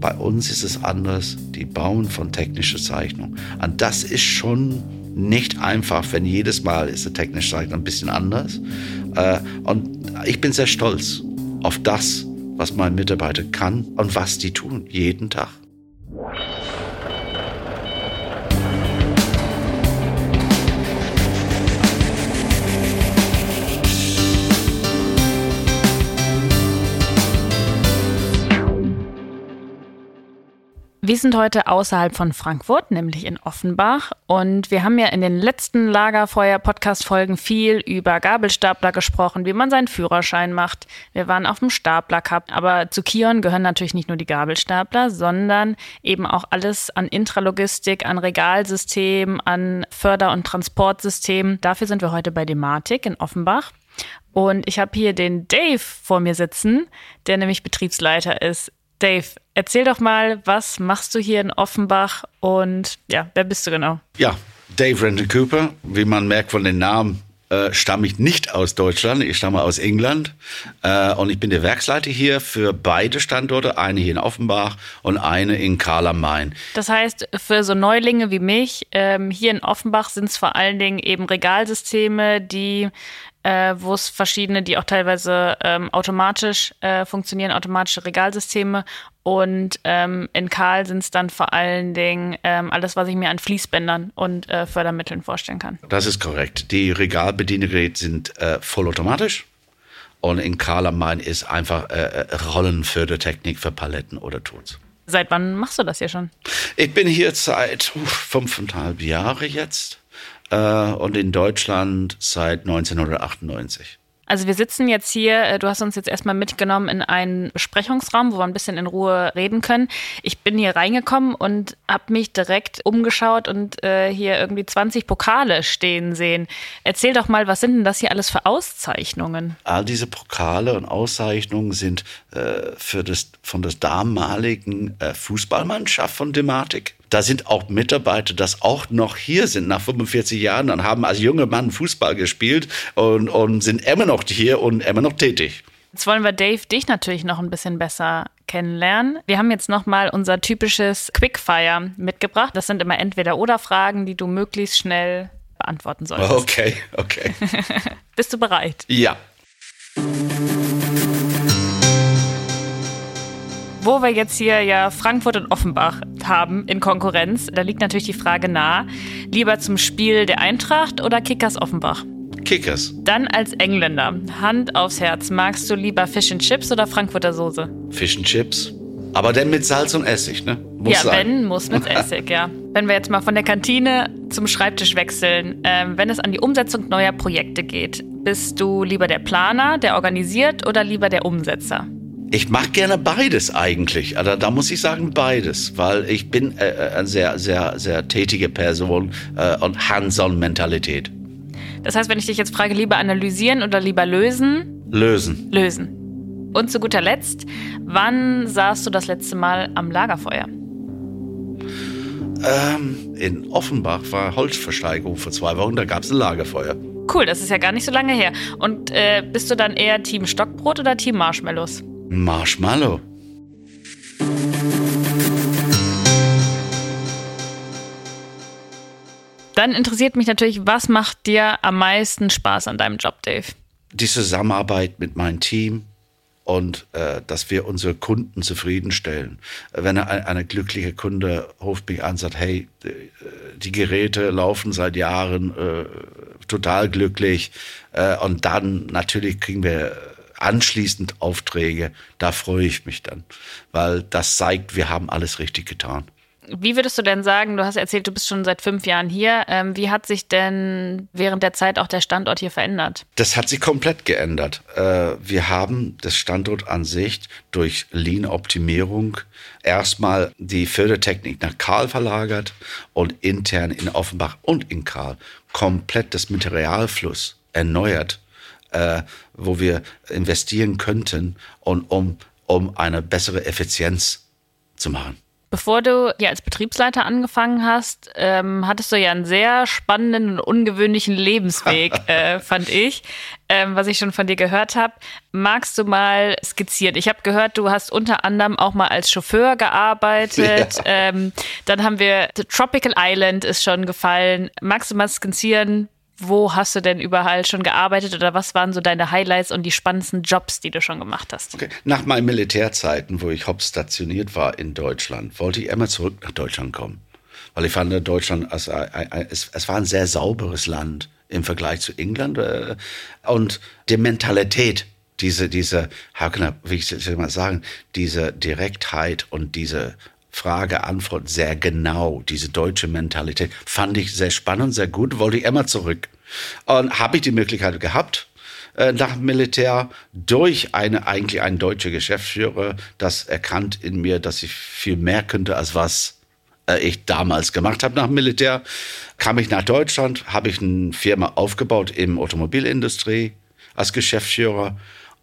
Bei uns ist es anders. Die bauen von technischer Zeichnung. Und das ist schon nicht einfach, wenn jedes Mal ist die technische Zeichnung ein bisschen anders. Äh, und ich bin sehr stolz auf das, was mein Mitarbeiter kann und was die tun jeden Tag. Wir sind heute außerhalb von Frankfurt, nämlich in Offenbach. Und wir haben ja in den letzten Lagerfeuer-Podcast-Folgen viel über Gabelstapler gesprochen, wie man seinen Führerschein macht. Wir waren auf dem Stapler Cup. Aber zu Kion gehören natürlich nicht nur die Gabelstapler, sondern eben auch alles an Intralogistik, an Regalsystem, an Förder- und Transportsystem. Dafür sind wir heute bei Dematik in Offenbach. Und ich habe hier den Dave vor mir sitzen, der nämlich Betriebsleiter ist. Dave, erzähl doch mal, was machst du hier in Offenbach und ja, wer bist du genau? Ja, Dave Renton Cooper, wie man merkt von den Namen, äh, stamme ich nicht aus Deutschland, ich stamme aus England äh, und ich bin der Werksleiter hier für beide Standorte, eine hier in Offenbach und eine in Karl am Main. Das heißt, für so Neulinge wie mich, ähm, hier in Offenbach sind es vor allen Dingen eben Regalsysteme, die äh, wo es verschiedene, die auch teilweise ähm, automatisch äh, funktionieren, automatische Regalsysteme. Und ähm, in Karl sind es dann vor allen Dingen ähm, alles, was ich mir an Fließbändern und äh, Fördermitteln vorstellen kann. Das ist korrekt. Die Regalbediengeräte sind äh, vollautomatisch. Und in Karl am Main ist einfach äh, äh, Rollenfördertechnik für Paletten oder Tools. Seit wann machst du das hier schon? Ich bin hier seit uh, fünfeinhalb Jahre jetzt äh, und in Deutschland seit 1998. Also wir sitzen jetzt hier, äh, du hast uns jetzt erstmal mitgenommen in einen Besprechungsraum, wo wir ein bisschen in Ruhe reden können. Ich bin hier reingekommen und habe mich direkt umgeschaut und äh, hier irgendwie 20 Pokale stehen sehen. Erzähl doch mal, was sind denn das hier alles für Auszeichnungen? All diese Pokale und Auszeichnungen sind äh, für das, von der damaligen äh, Fußballmannschaft von Dematik da sind auch Mitarbeiter, das auch noch hier sind nach 45 Jahren und haben als junge Mann Fußball gespielt und, und sind immer noch hier und immer noch tätig. Jetzt wollen wir Dave dich natürlich noch ein bisschen besser kennenlernen. Wir haben jetzt noch mal unser typisches Quickfire mitgebracht. Das sind immer entweder oder Fragen, die du möglichst schnell beantworten solltest. Okay, okay. Bist du bereit? Ja. Wo wir jetzt hier ja Frankfurt und Offenbach haben in Konkurrenz, da liegt natürlich die Frage nahe, lieber zum Spiel der Eintracht oder Kickers Offenbach? Kickers. Dann als Engländer, Hand aufs Herz, magst du lieber Fish and Chips oder Frankfurter Soße? Fish and Chips. Aber dann mit Salz und Essig, ne? Muss ja, sein. wenn, muss mit Essig, ja. Wenn wir jetzt mal von der Kantine zum Schreibtisch wechseln, ähm, wenn es an die Umsetzung neuer Projekte geht, bist du lieber der Planer, der organisiert oder lieber der Umsetzer? Ich mache gerne beides eigentlich. Also da muss ich sagen beides, weil ich bin äh, äh, eine sehr, sehr, sehr tätige Person äh, und Hands-on-Mentalität. Das heißt, wenn ich dich jetzt frage, lieber analysieren oder lieber lösen? Lösen. Lösen. Und zu guter Letzt, wann saßt du das letzte Mal am Lagerfeuer? Ähm, in Offenbach war Holzversteigerung vor zwei Wochen, da gab es ein Lagerfeuer. Cool, das ist ja gar nicht so lange her. Und äh, bist du dann eher Team Stockbrot oder Team Marshmallows? Marshmallow. Dann interessiert mich natürlich, was macht dir am meisten Spaß an deinem Job, Dave? Die Zusammenarbeit mit meinem Team und äh, dass wir unsere Kunden zufriedenstellen. Wenn eine, eine glückliche Kunde ruft mich an und sagt, hey, die Geräte laufen seit Jahren äh, total glücklich äh, und dann natürlich kriegen wir anschließend Aufträge, da freue ich mich dann, weil das zeigt, wir haben alles richtig getan. Wie würdest du denn sagen, du hast erzählt, du bist schon seit fünf Jahren hier. Ähm, wie hat sich denn während der Zeit auch der Standort hier verändert? Das hat sich komplett geändert. Äh, wir haben das Standort an sich durch Lean-Optimierung erstmal die Fördertechnik nach Karl verlagert und intern in Offenbach und in Karl komplett das Materialfluss erneuert äh, wo wir investieren könnten, und, um, um eine bessere Effizienz zu machen. Bevor du ja als Betriebsleiter angefangen hast, ähm, hattest du ja einen sehr spannenden und ungewöhnlichen Lebensweg, äh, fand ich. ähm, was ich schon von dir gehört habe. Magst du mal skizzieren? Ich habe gehört, du hast unter anderem auch mal als Chauffeur gearbeitet. Ja. Ähm, dann haben wir The Tropical Island ist schon gefallen. Magst du mal skizzieren, wo hast du denn überall schon gearbeitet oder was waren so deine Highlights und die spannendsten Jobs, die du schon gemacht hast? Okay. Nach meinen Militärzeiten, wo ich hauptstationiert war in Deutschland, wollte ich immer zurück nach Deutschland kommen. Weil ich fand, Deutschland, also, es, es war ein sehr sauberes Land im Vergleich zu England. Äh, und die Mentalität, diese, diese, wie ich soll mal sagen, diese Direktheit und diese Frage, Antwort sehr genau, diese deutsche Mentalität, fand ich sehr spannend, sehr gut, wollte ich immer zurück. Und habe ich die Möglichkeit gehabt, äh, nach dem Militär durch eine, eigentlich ein deutscher Geschäftsführer, das erkannt in mir, dass ich viel mehr könnte, als was äh, ich damals gemacht habe nach dem Militär. Kam ich nach Deutschland, habe ich eine Firma aufgebaut im Automobilindustrie als Geschäftsführer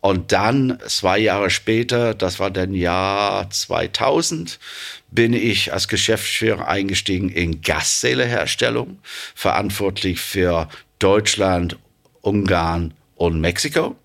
und dann zwei Jahre später, das war dann Jahr 2000, bin ich als Geschäftsführer eingestiegen in Gaszählerherstellung, verantwortlich für Deutschland, Ungarn und Mexiko.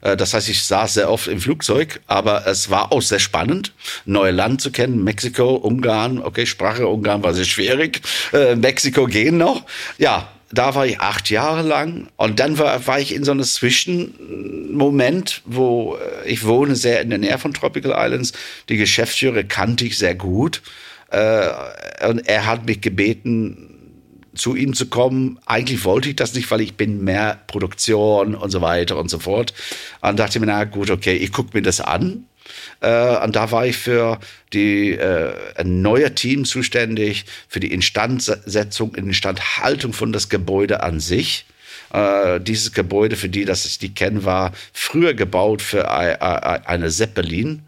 Äh, das heißt, ich saß sehr oft im Flugzeug, aber es war auch sehr spannend, neue Land zu kennen. Mexiko, Ungarn, okay, Sprache Ungarn war sehr schwierig. Äh, Mexiko gehen noch. Ja, da war ich acht Jahre lang und dann war, war ich in so einem Zwischenmoment, wo äh, ich wohne sehr in der Nähe von Tropical Islands. Die Geschäftsführer kannte ich sehr gut äh, und er hat mich gebeten, zu ihm zu kommen. Eigentlich wollte ich das nicht, weil ich bin mehr Produktion und so weiter und so fort. Und dachte mir, na gut, okay, ich gucke mir das an. Äh, und da war ich für die äh, ein neuer Team zuständig, für die Instandsetzung, Instandhaltung von das Gebäude an sich. Äh, dieses Gebäude, für die, dass ich die kenne, war früher gebaut für eine Zeppelin.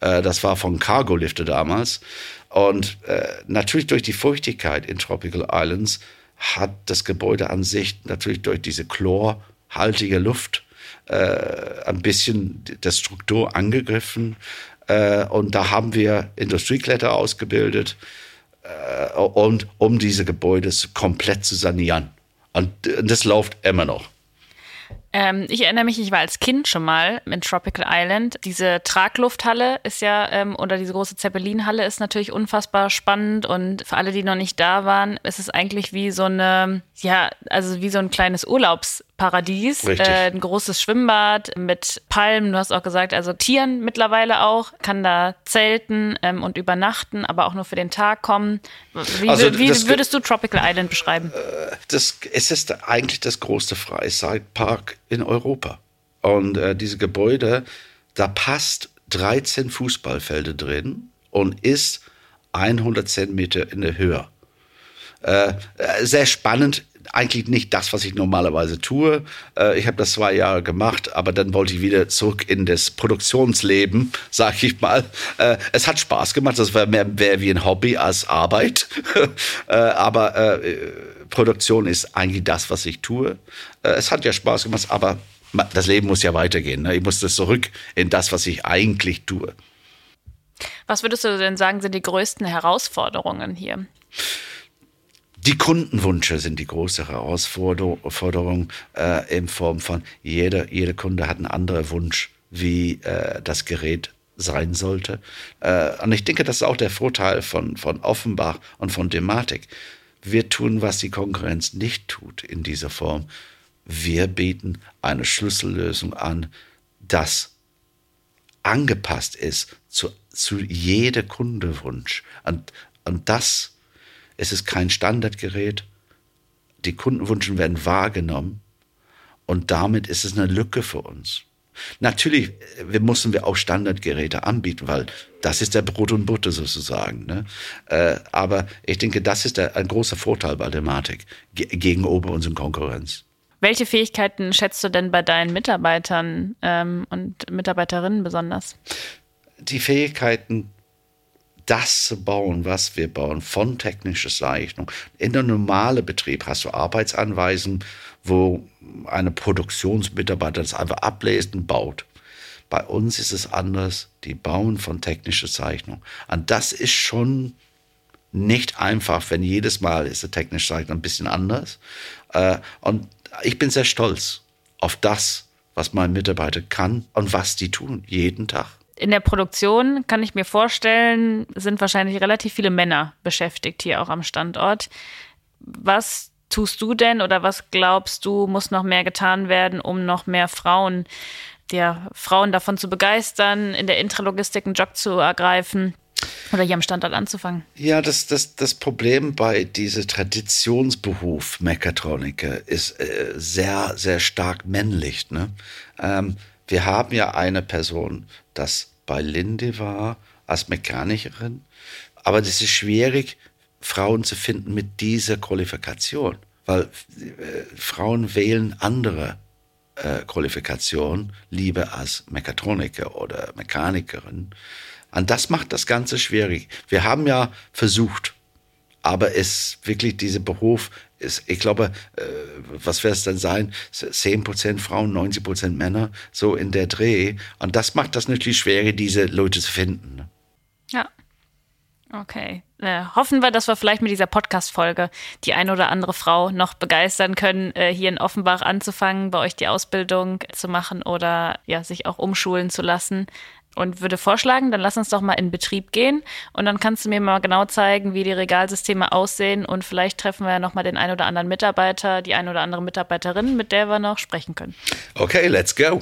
Äh, das war von Cargo Lifter damals. Und äh, natürlich durch die Feuchtigkeit in Tropical Islands hat das Gebäude an sich natürlich durch diese chlorhaltige Luft äh, ein bisschen der Struktur angegriffen. Äh, und da haben wir Industriekletter ausgebildet, äh, und, um diese Gebäude komplett zu sanieren. Und das läuft immer noch. Ähm, ich erinnere mich, ich war als Kind schon mal in Tropical Island. Diese Traglufthalle ist ja, ähm, oder diese große Zeppelinhalle ist natürlich unfassbar spannend. Und für alle, die noch nicht da waren, ist es eigentlich wie so eine, ja, also wie so ein kleines Urlaubs- Paradies, äh, ein großes Schwimmbad mit Palmen, du hast auch gesagt, also Tieren mittlerweile auch, kann da zelten ähm, und übernachten, aber auch nur für den Tag kommen. Wie, also wie würdest du Tropical Island beschreiben? Äh, das, es ist eigentlich das größte Freizeitpark in Europa. Und äh, diese Gebäude, da passt 13 Fußballfelder drin und ist 110 Meter in der Höhe. Äh, äh sehr spannend eigentlich nicht das, was ich normalerweise tue. Äh, ich habe das zwei Jahre gemacht, aber dann wollte ich wieder zurück in das Produktionsleben, sag ich mal. Äh, es hat Spaß gemacht, das war mehr, mehr wie ein Hobby als Arbeit. äh, aber äh, Produktion ist eigentlich das, was ich tue. Äh, es hat ja Spaß gemacht, aber das Leben muss ja weitergehen. Ne? Ich muss das zurück in das, was ich eigentlich tue. Was würdest du denn sagen, sind die größten Herausforderungen hier? Die Kundenwünsche sind die große Herausforderung äh, in Form von jeder, jeder Kunde hat einen anderen Wunsch, wie äh, das Gerät sein sollte. Äh, und ich denke, das ist auch der Vorteil von, von Offenbach und von Dematik. Wir tun, was die Konkurrenz nicht tut in dieser Form. Wir bieten eine Schlüssellösung an, das angepasst ist zu, zu jeder Kundewunsch. Und, und das es ist kein Standardgerät. Die Kundenwünsche werden wahrgenommen und damit ist es eine Lücke für uns. Natürlich wir müssen wir auch Standardgeräte anbieten, weil das ist der Brot und Butter sozusagen. Ne? Äh, aber ich denke, das ist der, ein großer Vorteil bei der Matic gegenüber unseren Konkurrenz. Welche Fähigkeiten schätzt du denn bei deinen Mitarbeitern ähm, und Mitarbeiterinnen besonders? Die Fähigkeiten, das zu bauen, was wir bauen, von technischer Zeichnung. In der normalen Betrieb hast du Arbeitsanweisen, wo eine Produktionsmitarbeiter das einfach ablesen und baut. Bei uns ist es anders. Die bauen von technischer Zeichnung. Und das ist schon nicht einfach, wenn jedes Mal ist die technische Zeichnung ein bisschen anders. Äh, und ich bin sehr stolz auf das, was mein Mitarbeiter kann und was die tun jeden Tag. In der Produktion kann ich mir vorstellen, sind wahrscheinlich relativ viele Männer beschäftigt hier auch am Standort. Was tust du denn oder was glaubst du, muss noch mehr getan werden, um noch mehr Frauen, der Frauen davon zu begeistern, in der Intralogistik einen Job zu ergreifen? Oder hier am Standort anzufangen? Ja, das, das, das Problem bei diesem Traditionsberuf Mechatroniker ist äh, sehr, sehr stark männlich. Ne? Ähm, wir haben ja eine Person, das bei Linde war, als Mechanikerin. Aber das ist schwierig, Frauen zu finden mit dieser Qualifikation, weil äh, Frauen wählen andere äh, Qualifikation lieber als Mechatroniker oder Mechanikerin. Und das macht das Ganze schwierig. Wir haben ja versucht, aber es wirklich dieser Beruf ist, ich glaube, äh, was wird es denn sein? 10% Frauen, 90% Männer, so in der Dreh. Und das macht das natürlich schwerer, diese Leute zu finden. Ne? Ja. Okay. Äh, hoffen wir, dass wir vielleicht mit dieser Podcast-Folge die eine oder andere Frau noch begeistern können, äh, hier in Offenbach anzufangen, bei euch die Ausbildung zu machen oder ja, sich auch umschulen zu lassen und würde vorschlagen, dann lass uns doch mal in Betrieb gehen und dann kannst du mir mal genau zeigen, wie die Regalsysteme aussehen und vielleicht treffen wir ja noch mal den ein oder anderen Mitarbeiter, die ein oder andere Mitarbeiterin, mit der wir noch sprechen können. Okay, let's go.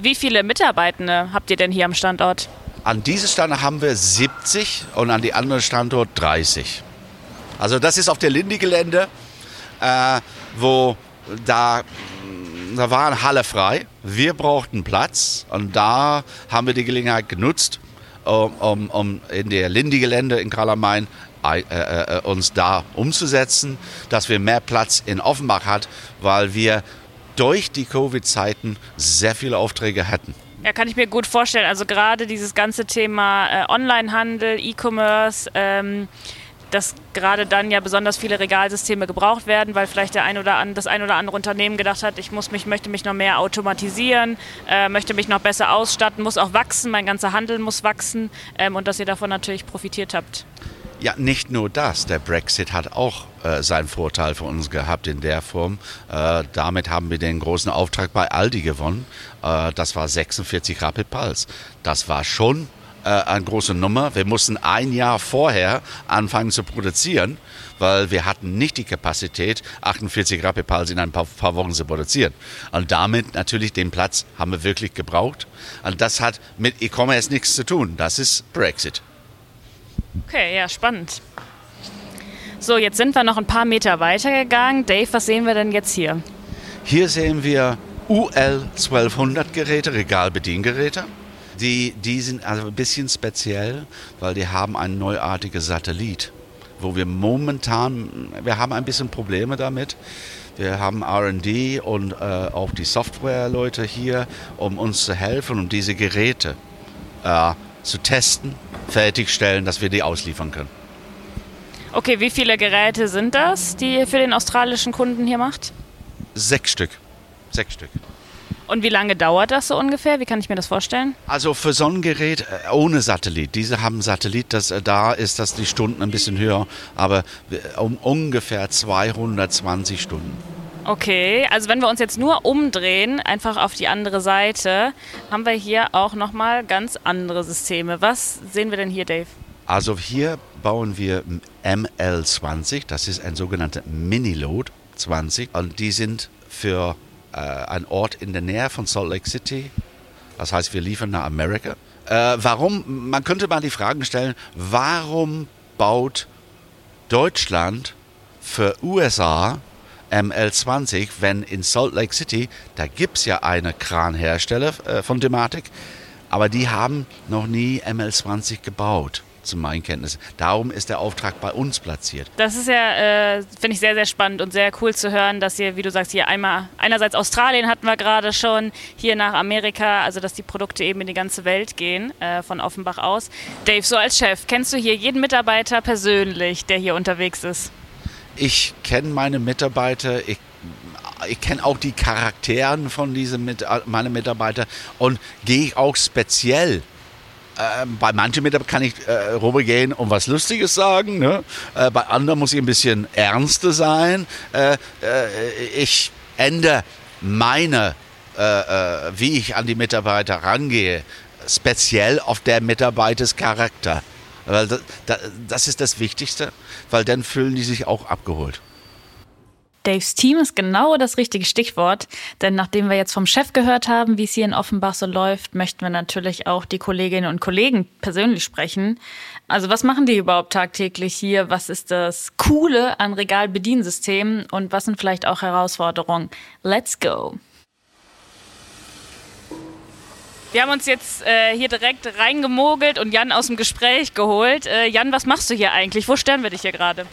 Wie viele Mitarbeitende habt ihr denn hier am Standort? An diesem Standort haben wir 70 und an die anderen Standort 30. Also das ist auf der Lindy-Gelände äh, wo da, da war eine Halle frei. Wir brauchten Platz und da haben wir die Gelegenheit genutzt, um, um, um in der Lindy-Gelände in Karl Main äh, äh, uns da umzusetzen, dass wir mehr Platz in Offenbach hat, weil wir durch die Covid-Zeiten sehr viele Aufträge hätten. Ja, kann ich mir gut vorstellen. Also gerade dieses ganze Thema äh, Onlinehandel, E-Commerce, ähm, dass gerade dann ja besonders viele Regalsysteme gebraucht werden, weil vielleicht der ein oder an, das ein oder andere Unternehmen gedacht hat, ich muss mich, möchte mich noch mehr automatisieren, äh, möchte mich noch besser ausstatten, muss auch wachsen, mein ganzer Handel muss wachsen ähm, und dass ihr davon natürlich profitiert habt. Ja, nicht nur das. Der Brexit hat auch äh, seinen Vorteil für uns gehabt in der Form. Äh, damit haben wir den großen Auftrag bei Aldi gewonnen. Äh, das war 46 Rapid Pulse. Das war schon äh, eine große Nummer. Wir mussten ein Jahr vorher anfangen zu produzieren, weil wir hatten nicht die Kapazität, 48 Rapipals in ein paar, paar Wochen zu produzieren. Und damit natürlich den Platz haben wir wirklich gebraucht. Und das hat mit E-Commerce nichts zu tun. Das ist Brexit. Okay, ja, spannend. So, jetzt sind wir noch ein paar Meter weitergegangen. Dave, was sehen wir denn jetzt hier? Hier sehen wir UL 1200 Geräte, Regalbediengeräte. Die, die sind also ein bisschen speziell, weil die haben einen neuartigen Satellit, wo wir momentan, wir haben ein bisschen Probleme damit. Wir haben RD und äh, auch die Softwareleute hier, um uns zu helfen, um diese Geräte äh, zu testen, fertigstellen, dass wir die ausliefern können. Okay, wie viele Geräte sind das, die ihr für den australischen Kunden hier macht? Sechs Stück. Sechs Stück. Und wie lange dauert das so ungefähr? Wie kann ich mir das vorstellen? Also für so ein Gerät äh, ohne Satellit, diese haben Satellit, das, äh, da ist das die Stunden ein bisschen höher, aber um ungefähr 220 Stunden. Okay, also wenn wir uns jetzt nur umdrehen, einfach auf die andere Seite, haben wir hier auch nochmal ganz andere Systeme. Was sehen wir denn hier, Dave? Also hier bauen wir ML20, das ist ein sogenannter Mini-Load 20 und die sind für äh, ein Ort in der Nähe von Salt Lake City. Das heißt, wir liefern nach Amerika. Äh, warum, man könnte mal die Fragen stellen, warum baut Deutschland für USA ML20, wenn in Salt Lake City, da gibt es ja eine Kranhersteller äh, von Dematic, aber die haben noch nie ML20 gebaut zu meinen Kenntnissen. Darum ist der Auftrag bei uns platziert. Das ist ja, äh, finde ich sehr, sehr spannend und sehr cool zu hören, dass ihr, wie du sagst, hier einmal, einerseits Australien hatten wir gerade schon, hier nach Amerika, also dass die Produkte eben in die ganze Welt gehen, äh, von Offenbach aus. Dave, so als Chef, kennst du hier jeden Mitarbeiter persönlich, der hier unterwegs ist? Ich kenne meine Mitarbeiter, ich ich kenne auch die Charakteren von diesen mit, meine Mitarbeiter und gehe auch speziell äh, bei manchen Mitarbeitern kann ich äh, rübergehen und was Lustiges sagen. Ne? Äh, bei anderen muss ich ein bisschen ernster sein. Äh, äh, ich ändere meine, äh, wie ich an die Mitarbeiter rangehe, speziell auf der Mitarbeiters Charakter. Weil das, das ist das Wichtigste, weil dann fühlen die sich auch abgeholt. Daves Team ist genau das richtige Stichwort, denn nachdem wir jetzt vom Chef gehört haben, wie es hier in Offenbach so läuft, möchten wir natürlich auch die Kolleginnen und Kollegen persönlich sprechen. Also was machen die überhaupt tagtäglich hier? Was ist das Coole an Regalbediensystemen und was sind vielleicht auch Herausforderungen? Let's go! Wir haben uns jetzt äh, hier direkt reingemogelt und Jan aus dem Gespräch geholt. Äh, Jan, was machst du hier eigentlich? Wo stören wir dich hier gerade?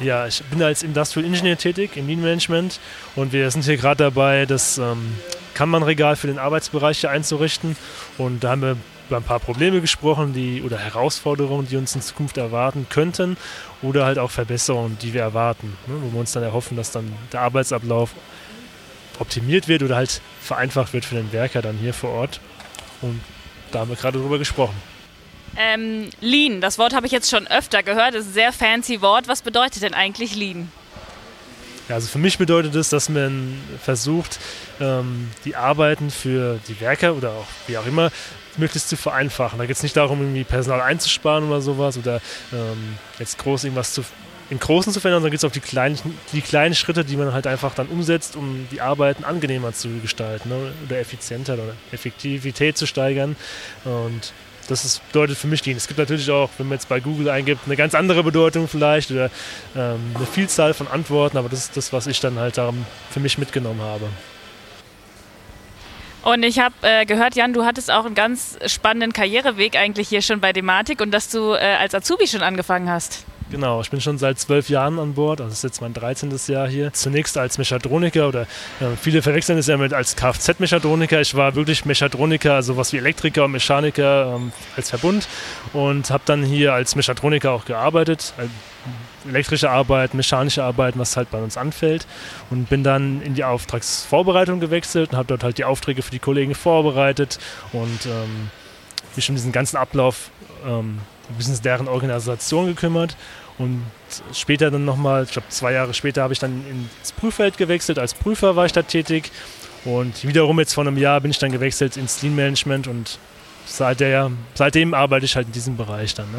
Ja, ich bin als Industrial Engineer tätig im Lean Management und wir sind hier gerade dabei, das ähm, Kanban-Regal für den Arbeitsbereich hier einzurichten. Und da haben wir über ein paar Probleme gesprochen, die oder Herausforderungen, die uns in Zukunft erwarten könnten oder halt auch Verbesserungen, die wir erwarten, ne, wo wir uns dann erhoffen, dass dann der Arbeitsablauf optimiert wird oder halt vereinfacht wird für den Werker dann hier vor Ort. Und da haben wir gerade drüber gesprochen. Ähm, Lean, das Wort habe ich jetzt schon öfter gehört, das ist ein sehr fancy Wort. Was bedeutet denn eigentlich Lean? Also für mich bedeutet es, dass man versucht, ähm, die Arbeiten für die Werker oder auch wie auch immer möglichst zu vereinfachen. Da geht es nicht darum, irgendwie Personal einzusparen oder sowas oder ähm, jetzt groß irgendwas zu, im Großen zu verändern, sondern geht es auf die kleinen, die kleinen Schritte, die man halt einfach dann umsetzt, um die Arbeiten angenehmer zu gestalten ne? oder effizienter oder Effektivität zu steigern. Und das ist, bedeutet für mich Lean. Es gibt natürlich auch, wenn man jetzt bei Google eingibt, eine ganz andere Bedeutung vielleicht oder ähm, eine Vielzahl von Antworten, aber das ist das, was ich dann halt darum für mich mitgenommen habe. Und ich habe äh, gehört, Jan, du hattest auch einen ganz spannenden Karriereweg eigentlich hier schon bei Dematik und dass du äh, als Azubi schon angefangen hast. Genau, ich bin schon seit zwölf Jahren an Bord, also das ist jetzt mein 13. Jahr hier. Zunächst als Mechatroniker oder äh, viele verwechseln es ja mit als Kfz-Mechatroniker. Ich war wirklich Mechatroniker, also was wie Elektriker und Mechaniker ähm, als Verbund und habe dann hier als Mechatroniker auch gearbeitet. Also elektrische Arbeit, mechanische Arbeit, was halt bei uns anfällt. Und bin dann in die Auftragsvorbereitung gewechselt und habe dort halt die Aufträge für die Kollegen vorbereitet und ähm, mich um diesen ganzen Ablauf ähm, ein bisschen deren Organisation gekümmert. Und später dann nochmal, ich glaube zwei Jahre später habe ich dann ins Prüffeld gewechselt, als Prüfer war ich da tätig. Und wiederum jetzt vor einem Jahr bin ich dann gewechselt ins Lean Management. Und seit der, seitdem arbeite ich halt in diesem Bereich dann. Ne.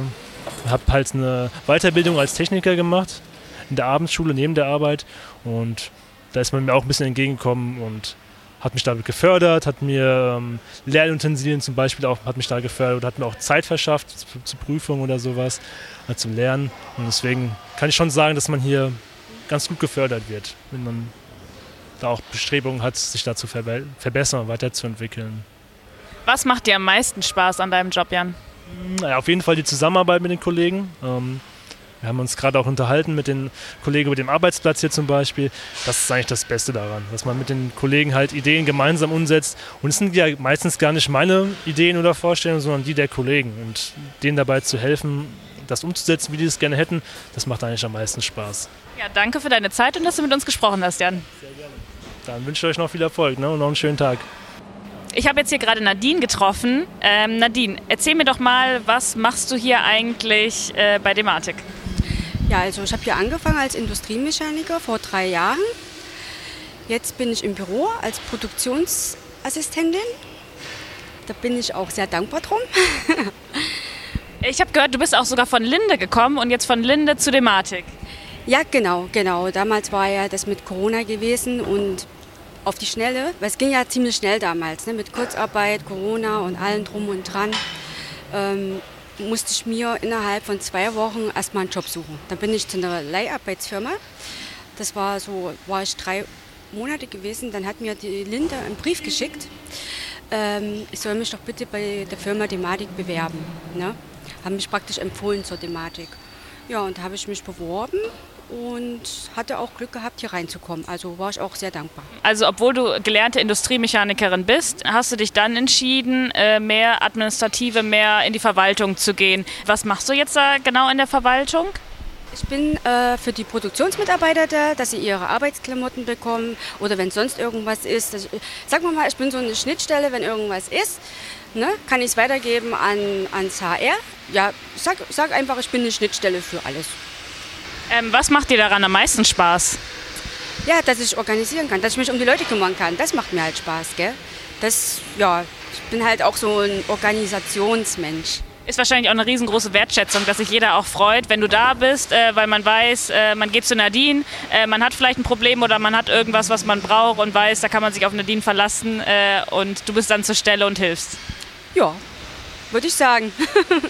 Habe halt eine Weiterbildung als Techniker gemacht in der Abendschule neben der Arbeit. Und da ist man mir auch ein bisschen entgegengekommen. Und hat mich damit gefördert, hat mir ähm, Lernutensilien zum Beispiel auch, hat mich da gefördert, hat mir auch Zeit verschafft zu, zu Prüfungen oder sowas, äh, zum Lernen. Und deswegen kann ich schon sagen, dass man hier ganz gut gefördert wird, wenn man da auch Bestrebungen hat, sich da zu verbe verbessern und weiterzuentwickeln. Was macht dir am meisten Spaß an deinem Job, Jan? Naja, auf jeden Fall die Zusammenarbeit mit den Kollegen. Ähm, wir haben uns gerade auch unterhalten mit den Kollegen über dem Arbeitsplatz hier zum Beispiel. Das ist eigentlich das Beste daran, dass man mit den Kollegen halt Ideen gemeinsam umsetzt. Und es sind ja meistens gar nicht meine Ideen oder Vorstellungen, sondern die der Kollegen. Und denen dabei zu helfen, das umzusetzen, wie die es gerne hätten, das macht eigentlich am meisten Spaß. Ja, danke für deine Zeit und dass du mit uns gesprochen hast, Jan. Sehr gerne. Dann wünsche ich euch noch viel Erfolg ne? und noch einen schönen Tag. Ich habe jetzt hier gerade Nadine getroffen. Ähm, Nadine, erzähl mir doch mal, was machst du hier eigentlich äh, bei Dematik? Ja, also ich habe hier angefangen als Industriemechaniker vor drei Jahren. Jetzt bin ich im Büro als Produktionsassistentin. Da bin ich auch sehr dankbar drum. ich habe gehört, du bist auch sogar von Linde gekommen und jetzt von Linde zu Dematik. Ja, genau, genau. Damals war ja das mit Corona gewesen und auf die Schnelle, weil es ging ja ziemlich schnell damals, ne, mit Kurzarbeit, Corona und allem drum und dran. Ähm, musste ich mir innerhalb von zwei Wochen erstmal einen Job suchen. Dann bin ich zu einer Leiharbeitsfirma. Das war so, war ich drei Monate gewesen. Dann hat mir die Linde einen Brief geschickt. Ähm, ich soll mich doch bitte bei der Firma Thematik bewerben. Ne? Haben mich praktisch empfohlen zur Thematik. Ja, und da habe ich mich beworben und hatte auch Glück gehabt, hier reinzukommen. Also war ich auch sehr dankbar. Also obwohl du gelernte Industriemechanikerin bist, hast du dich dann entschieden, äh, mehr administrative, mehr in die Verwaltung zu gehen. Was machst du jetzt da genau in der Verwaltung? Ich bin äh, für die Produktionsmitarbeiter da, dass sie ihre Arbeitsklamotten bekommen oder wenn sonst irgendwas ist. Das, sagen wir mal, ich bin so eine Schnittstelle, wenn irgendwas ist, ne, kann ich es weitergeben an, ans HR. Ja, sag, sag einfach, ich bin eine Schnittstelle für alles. Ähm, was macht dir daran am meisten Spaß? Ja, dass ich organisieren kann, dass ich mich um die Leute kümmern kann. Das macht mir halt Spaß, gell? Das, ja, ich bin halt auch so ein Organisationsmensch ist wahrscheinlich auch eine riesengroße Wertschätzung, dass sich jeder auch freut, wenn du da bist, äh, weil man weiß, äh, man geht zu Nadine, äh, man hat vielleicht ein Problem oder man hat irgendwas, was man braucht und weiß, da kann man sich auf Nadine verlassen äh, und du bist dann zur Stelle und hilfst. Ja, würde ich sagen.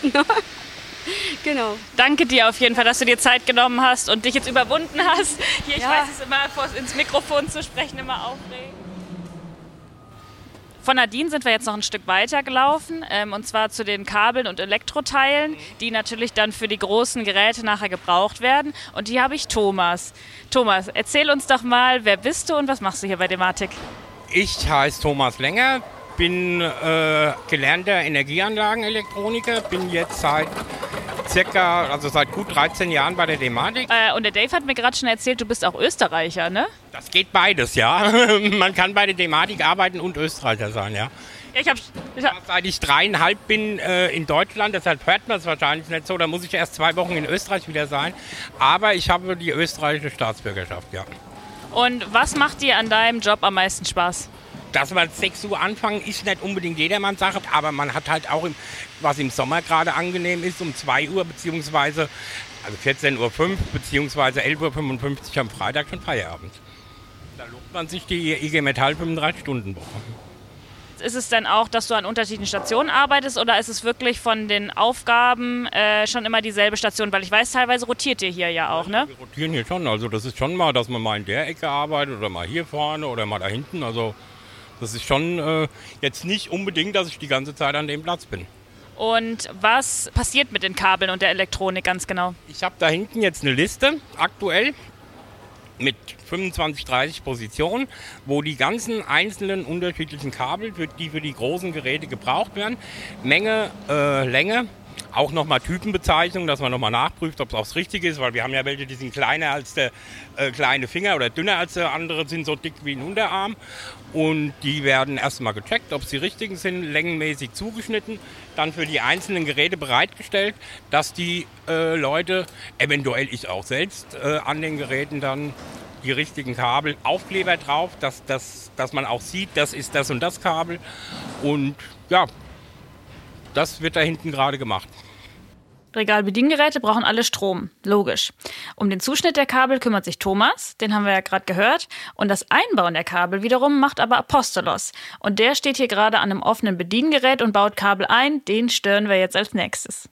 genau. Danke dir auf jeden Fall, dass du dir Zeit genommen hast und dich jetzt überwunden hast. Hier, ich ja. weiß es immer, ins Mikrofon zu sprechen, immer aufregend. Von Nadine sind wir jetzt noch ein Stück weiter gelaufen ähm, und zwar zu den Kabeln und Elektroteilen, die natürlich dann für die großen Geräte nachher gebraucht werden. Und hier habe ich Thomas. Thomas, erzähl uns doch mal, wer bist du und was machst du hier bei Dematik? Ich heiße Thomas Länger, bin äh, gelernter Energieanlagenelektroniker, bin jetzt seit circa, also seit gut 13 Jahren bei der Dematik. Äh, und der Dave hat mir gerade schon erzählt, du bist auch Österreicher, ne? Das geht beides, ja. Man kann bei der Dematik arbeiten und Österreicher sein, ja. Ja, ich hab, ich hab Seit ich dreieinhalb bin äh, in Deutschland, deshalb hört man es wahrscheinlich nicht so, da muss ich erst zwei Wochen in Österreich wieder sein. Aber ich habe die österreichische Staatsbürgerschaft, ja. Und was macht dir an deinem Job am meisten Spaß? Dass wir 6 Uhr anfangen, ist nicht unbedingt jedermanns Sache, aber man hat halt auch, im, was im Sommer gerade angenehm ist, um 2 Uhr beziehungsweise also 14.05 Uhr beziehungsweise 11.55 Uhr am Freitag schon Feierabend. Da lobt man sich die IG Metall 35-Stunden-Woche. Ist es denn auch, dass du an unterschiedlichen Stationen arbeitest oder ist es wirklich von den Aufgaben äh, schon immer dieselbe Station? Weil ich weiß, teilweise rotiert ihr hier ja auch, ne? Wir rotieren hier schon. Also das ist schon mal, dass man mal in der Ecke arbeitet oder mal hier vorne oder mal da hinten. Also das ist schon äh, jetzt nicht unbedingt, dass ich die ganze Zeit an dem Platz bin. Und was passiert mit den Kabeln und der Elektronik ganz genau? Ich habe da hinten jetzt eine Liste aktuell mit 25, 30 Positionen, wo die ganzen einzelnen unterschiedlichen Kabel, die für die großen Geräte gebraucht werden, Menge, äh, Länge, auch nochmal Typenbezeichnung, dass man nochmal nachprüft, ob es auch das Richtige ist, weil wir haben ja welche, die sind kleiner als der äh, kleine Finger oder dünner als der andere, sind so dick wie ein Unterarm. Und die werden erstmal gecheckt, ob sie richtigen sind, längenmäßig zugeschnitten, dann für die einzelnen Geräte bereitgestellt, dass die äh, Leute, eventuell ich auch selbst, äh, an den Geräten dann die richtigen Kabel, Aufkleber drauf, dass, dass, dass man auch sieht, das ist das und das Kabel. Und ja, das wird da hinten gerade gemacht. Regalbediengeräte brauchen alle Strom, logisch. Um den Zuschnitt der Kabel kümmert sich Thomas, den haben wir ja gerade gehört, und das Einbauen der Kabel wiederum macht aber Apostolos. Und der steht hier gerade an einem offenen Bediengerät und baut Kabel ein, den stören wir jetzt als nächstes.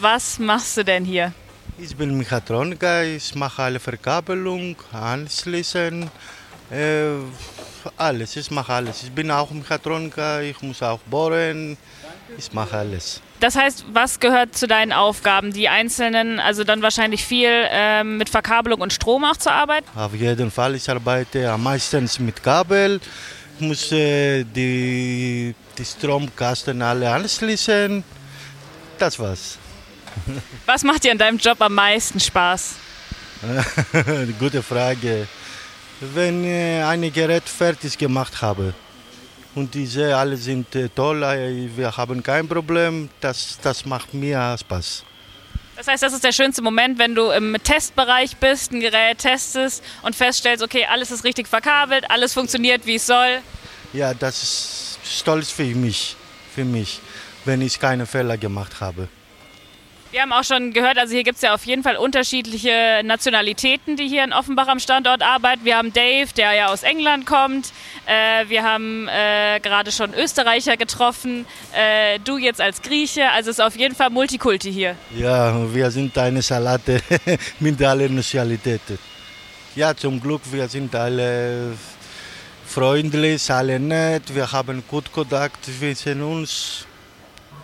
Was machst du denn hier? Ich bin Mechatroniker, ich mache alle Verkabelung, Anschließen, äh, alles, ich mache alles. Ich bin auch Mechatroniker, ich muss auch bohren, ich mache alles. Das heißt, was gehört zu deinen Aufgaben? Die einzelnen, also dann wahrscheinlich viel ähm, mit Verkabelung und Strom auch zu arbeiten? Auf jeden Fall, ich arbeite am meisten mit Kabel. Ich muss äh, die, die Stromkasten alle anschließen. Das war's. Was macht dir an deinem Job am meisten Spaß? Gute Frage. Wenn ich äh, ein Gerät fertig gemacht habe und diese alle sind äh, toll, äh, wir haben kein Problem, das, das macht mir Spaß. Das heißt, das ist der schönste Moment, wenn du im Testbereich bist, ein Gerät testest und feststellst, okay, alles ist richtig verkabelt, alles funktioniert, wie es soll. Ja, das ist stolz für mich, für mich, wenn ich keine Fehler gemacht habe. Wir haben auch schon gehört, also hier gibt es ja auf jeden Fall unterschiedliche Nationalitäten, die hier in Offenbach am Standort arbeiten. Wir haben Dave, der ja aus England kommt. Äh, wir haben äh, gerade schon Österreicher getroffen. Äh, du jetzt als Grieche. Also es ist auf jeden Fall Multikulti hier. Ja, wir sind eine Salate mit allen Nationalitäten. Ja, zum Glück, wir sind alle freundlich, alle nett. Wir haben gut Kontakt zwischen uns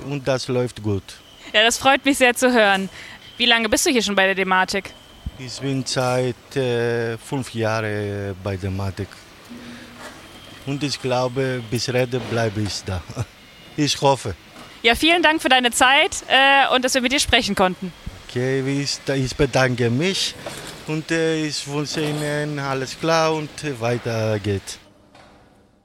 und das läuft gut. Ja, das freut mich sehr zu hören. Wie lange bist du hier schon bei der Dematik? Ich bin seit äh, fünf Jahren bei der Dematik. Und ich glaube, bis Rede bleibe ich da. Ich hoffe. Ja, vielen Dank für deine Zeit äh, und dass wir mit dir sprechen konnten. Okay, ich, ich bedanke mich und äh, ich wünsche Ihnen alles klar und weiter geht.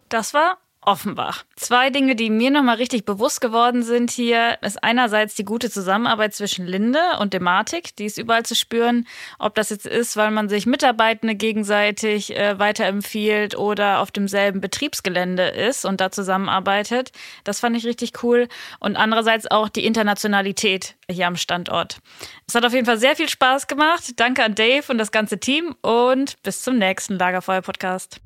Das war Offenbach. Zwei Dinge, die mir nochmal richtig bewusst geworden sind hier, ist einerseits die gute Zusammenarbeit zwischen Linde und Dematik, die ist überall zu spüren. Ob das jetzt ist, weil man sich Mitarbeitende gegenseitig äh, weiterempfiehlt oder auf demselben Betriebsgelände ist und da zusammenarbeitet. Das fand ich richtig cool. Und andererseits auch die Internationalität hier am Standort. Es hat auf jeden Fall sehr viel Spaß gemacht. Danke an Dave und das ganze Team und bis zum nächsten Lagerfeuer-Podcast.